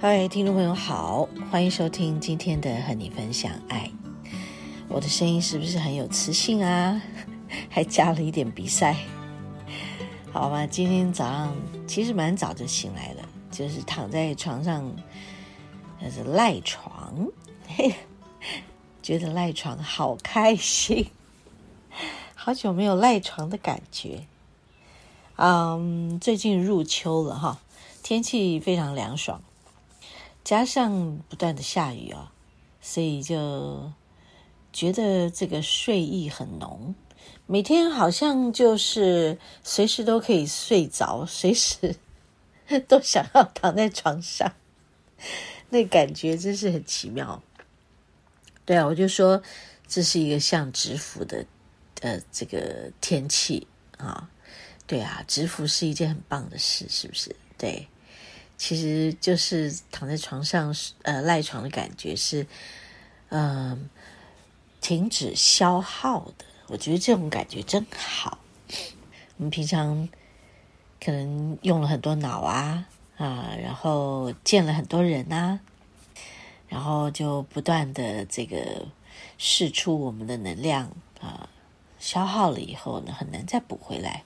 嗨，听众朋友好，欢迎收听今天的和你分享爱。我的声音是不是很有磁性啊？还加了一点鼻塞。好吧，今天早上其实蛮早就醒来了，就是躺在床上，那是赖床，嘿，觉得赖床好开心，好久没有赖床的感觉。嗯，最近入秋了哈，天气非常凉爽。加上不断的下雨啊，所以就觉得这个睡意很浓，每天好像就是随时都可以睡着，随时 都想要躺在床上，那感觉真是很奇妙。对啊，我就说这是一个像直伏的呃这个天气啊，对啊，直伏是一件很棒的事，是不是？对。其实就是躺在床上，呃，赖床的感觉是，嗯、呃，停止消耗的。我觉得这种感觉真好。我们平常可能用了很多脑啊，啊，然后见了很多人呐、然后就不断的这个释出我们的能量啊，消耗了以后呢，很难再补回来。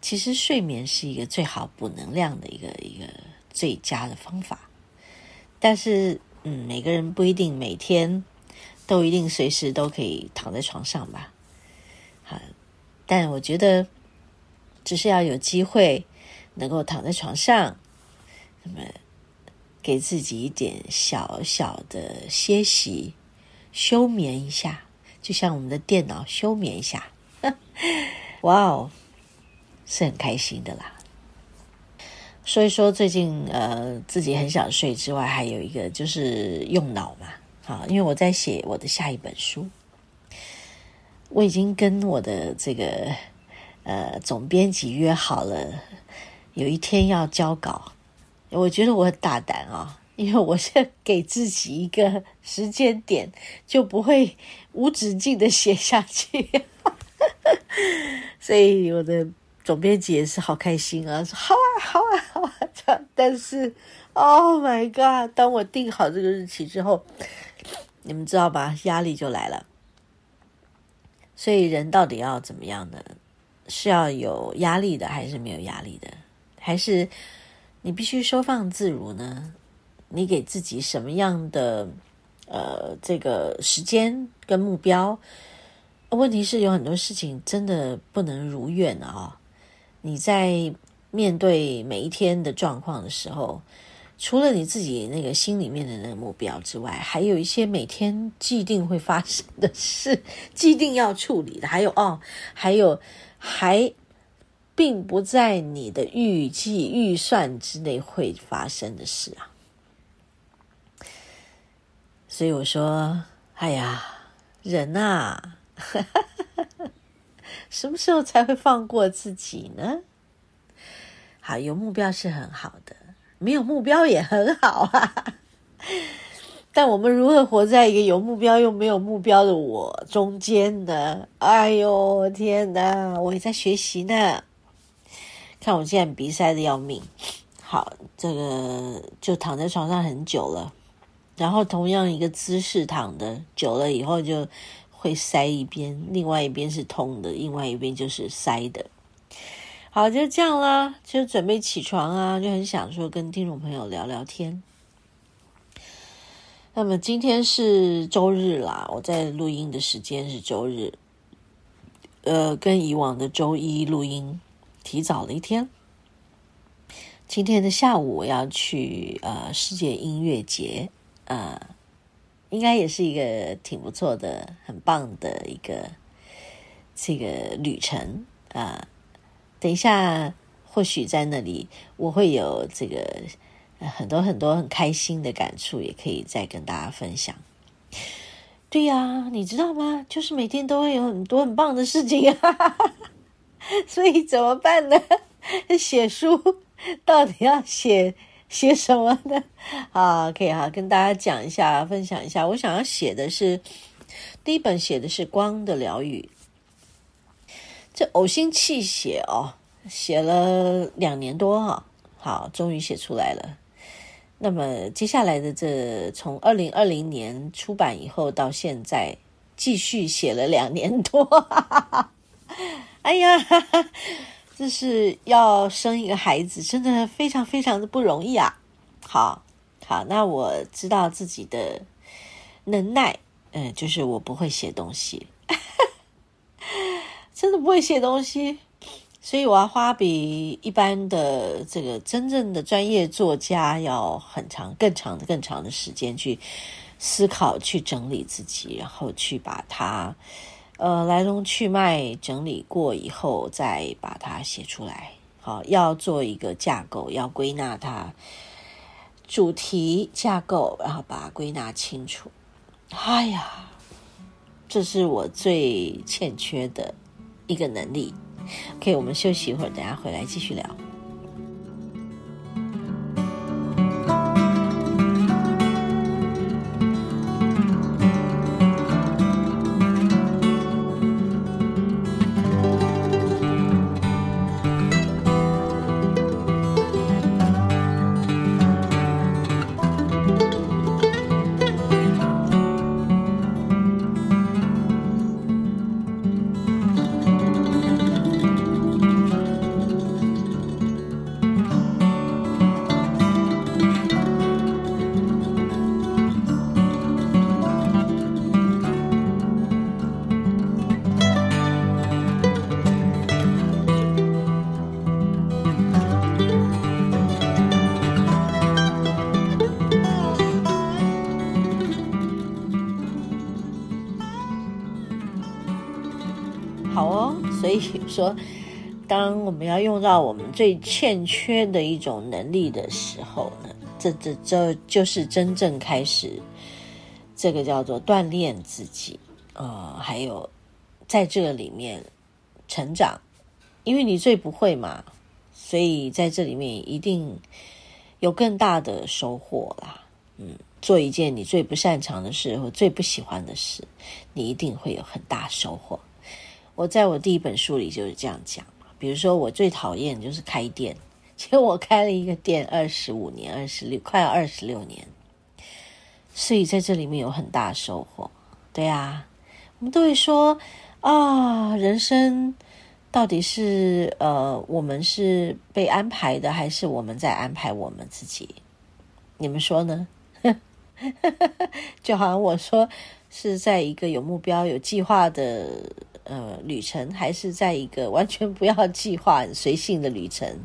其实睡眠是一个最好补能量的一个一个。最佳的方法，但是，嗯，每个人不一定每天都一定随时都可以躺在床上吧，好，但我觉得，只是要有机会能够躺在床上，那么给自己一点小小的歇息、休眠一下，就像我们的电脑休眠一下，哇哦，是很开心的啦。所以说，最近呃，自己很想睡之外，还有一个就是用脑嘛，好，因为我在写我的下一本书，我已经跟我的这个呃总编辑约好了，有一天要交稿。我觉得我很大胆啊，因为我是给自己一个时间点，就不会无止境的写下去，所以我的。总编辑也是好开心啊，说好啊，好啊，好啊，这样。但是，Oh my God！当我定好这个日期之后，你们知道吧？压力就来了。所以，人到底要怎么样呢？是要有压力的，还是没有压力的？还是你必须收放自如呢？你给自己什么样的呃这个时间跟目标？问题是有很多事情真的不能如愿啊、哦。你在面对每一天的状况的时候，除了你自己那个心里面的那个目标之外，还有一些每天既定会发生的事，既定要处理的，还有哦，还有还并不在你的预计预算之内会发生的事啊。所以我说，哎呀，人呐啊。什么时候才会放过自己呢？好，有目标是很好的，没有目标也很好啊。但我们如何活在一个有目标又没有目标的我中间呢？哎呦，天哪！我也在学习呢。看我现在鼻塞的要命。好，这个就躺在床上很久了，然后同样一个姿势躺的久了以后就。会塞一边，另外一边是通的，另外一边就是塞的。好，就这样啦，就准备起床啊，就很想说跟听众朋友聊聊天。那么今天是周日啦，我在录音的时间是周日，呃，跟以往的周一录音提早了一天。今天的下午我要去呃世界音乐节，呃，应该也是一个挺不错的、很棒的一个这个旅程啊、等一下，或许在那里我会有这个。很多很多很开心的感触，也可以再跟大家分享。对呀，你知道吗？就是每天都会有很多很棒的事情啊，所以怎么办呢？写书到底要写写什么呢？好，可以哈，跟大家讲一下，分享一下。我想要写的是第一本，写的是光的疗愈。这呕心泣血哦，写了两年多哈，好，终于写出来了。那么接下来的这从二零二零年出版以后到现在，继续写了两年多，哎呀，这是要生一个孩子，真的非常非常的不容易啊！好，好，那我知道自己的能耐，嗯，就是我不会写东西，真的不会写东西。所以我要花比一般的这个真正的专业作家要很长、更长、更长的时间去思考、去整理自己，然后去把它呃来龙去脉整理过以后，再把它写出来。好，要做一个架构，要归纳它主题架构，然后把它归纳清楚。哎呀，这是我最欠缺的一个能力。OK，我们休息一会儿，等下回来继续聊。说，当我们要用到我们最欠缺的一种能力的时候呢，这这这就是真正开始，这个叫做锻炼自己，呃，还有在这个里面成长，因为你最不会嘛，所以在这里面一定有更大的收获啦。嗯，做一件你最不擅长的事或最不喜欢的事，你一定会有很大收获。我在我第一本书里就是这样讲，比如说我最讨厌就是开店，其实我开了一个店二十五年，二十六快要二十六年，所以在这里面有很大收获。对啊，我们都会说啊，人生到底是呃，我们是被安排的，还是我们在安排我们自己？你们说呢？就好像我说是在一个有目标、有计划的。呃，旅程还是在一个完全不要计划、随性的旅程，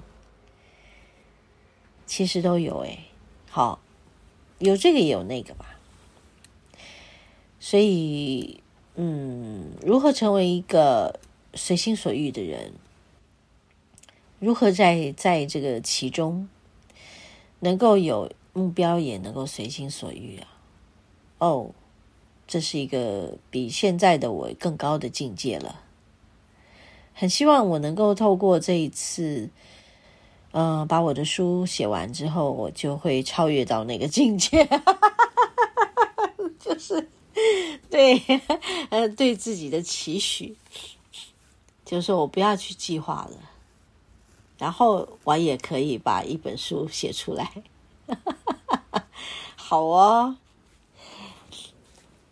其实都有诶。好，有这个也有那个吧。所以，嗯，如何成为一个随心所欲的人？如何在在这个其中能够有目标，也能够随心所欲啊？哦。这是一个比现在的我更高的境界了。很希望我能够透过这一次，嗯、把我的书写完之后，我就会超越到那个境界。就是对，呃，对自己的期许，就是说我不要去计划了，然后我也可以把一本书写出来。好哦。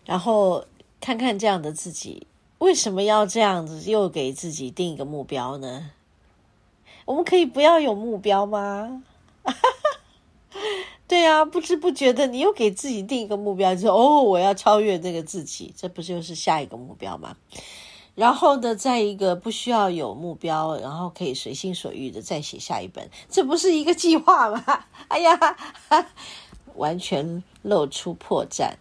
然后看看这样的自己，为什么要这样子又给自己定一个目标呢？我们可以不要有目标吗？对啊，不知不觉的，你又给自己定一个目标，就哦，我要超越这个自己，这不就是下一个目标吗？然后呢，在一个不需要有目标，然后可以随心所欲的再写下一本，这不是一个计划吗？哎呀，完全露出破绽。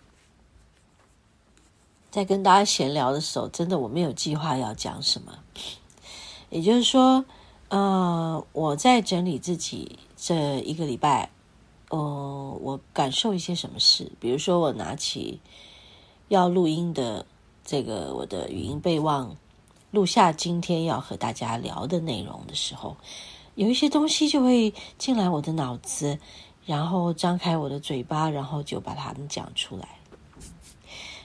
在跟大家闲聊的时候，真的我没有计划要讲什么。也就是说，呃，我在整理自己这一个礼拜，呃，我感受一些什么事。比如说，我拿起要录音的这个我的语音备忘，录下今天要和大家聊的内容的时候，有一些东西就会进来我的脑子，然后张开我的嘴巴，然后就把它们讲出来。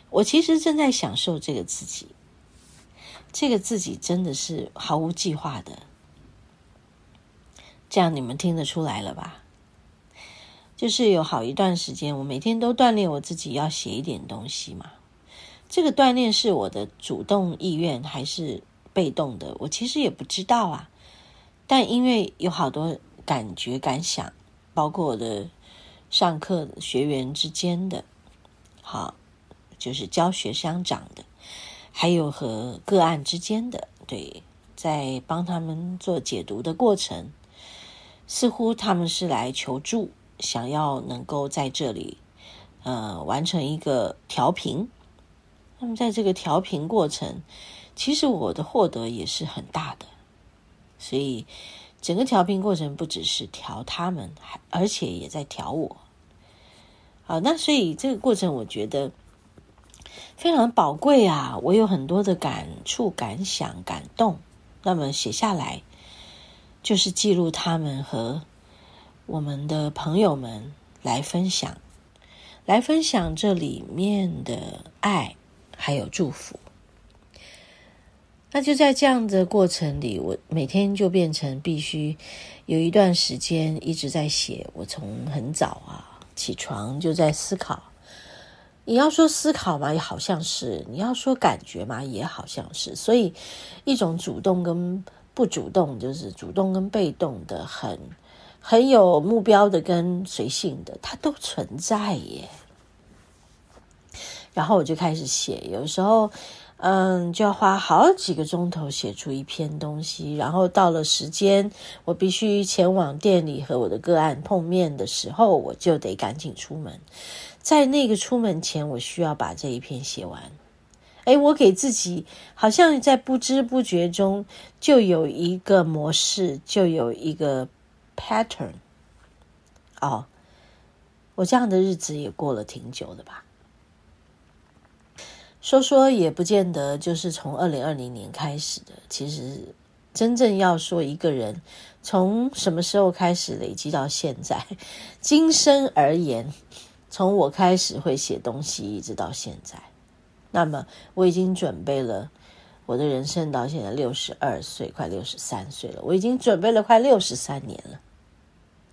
我其实正在享受这个自己，这个自己真的是毫无计划的，这样你们听得出来了吧？就是有好一段时间，我每天都锻炼我自己要写一点东西嘛。这个锻炼是我的主动意愿还是被动的？我其实也不知道啊。但因为有好多感觉感想，包括我的上课学员之间的，好。就是教学相长的，还有和个案之间的，对，在帮他们做解读的过程，似乎他们是来求助，想要能够在这里，呃，完成一个调频。那么在这个调频过程，其实我的获得也是很大的，所以整个调频过程不只是调他们，还而且也在调我。好，那所以这个过程，我觉得。非常宝贵啊！我有很多的感触、感想、感动，那么写下来，就是记录他们和我们的朋友们来分享，来分享这里面的爱还有祝福。那就在这样的过程里，我每天就变成必须有一段时间一直在写。我从很早啊起床就在思考。你要说思考嘛，也好像是；你要说感觉嘛，也好像是。所以，一种主动跟不主动，就是主动跟被动的，很很有目标的跟随性的，它都存在耶。然后我就开始写，有时候，嗯，就要花好几个钟头写出一篇东西。然后到了时间，我必须前往店里和我的个案碰面的时候，我就得赶紧出门。在那个出门前，我需要把这一篇写完。诶，我给自己好像在不知不觉中就有一个模式，就有一个 pattern。哦，我这样的日子也过了挺久的吧？说说也不见得就是从二零二零年开始的。其实真正要说一个人从什么时候开始累积到现在，今生而言。从我开始会写东西，一直到现在，那么我已经准备了我的人生到现在六十二岁，快六十三岁了。我已经准备了快六十三年了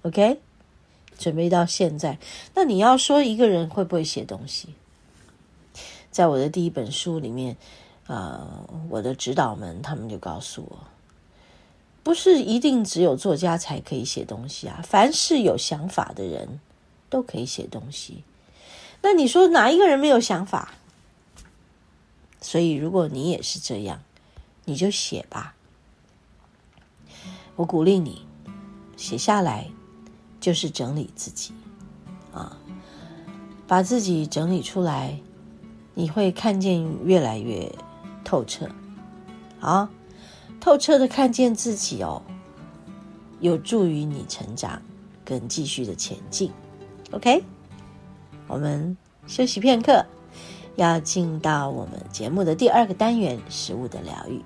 ，OK，准备到现在。那你要说一个人会不会写东西？在我的第一本书里面，啊、我的指导们他们就告诉我，不是一定只有作家才可以写东西啊，凡是有想法的人。都可以写东西，那你说哪一个人没有想法？所以如果你也是这样，你就写吧。我鼓励你写下来，就是整理自己啊，把自己整理出来，你会看见越来越透彻啊，透彻的看见自己哦，有助于你成长跟继续的前进。OK，我们休息片刻，要进到我们节目的第二个单元——食物的疗愈。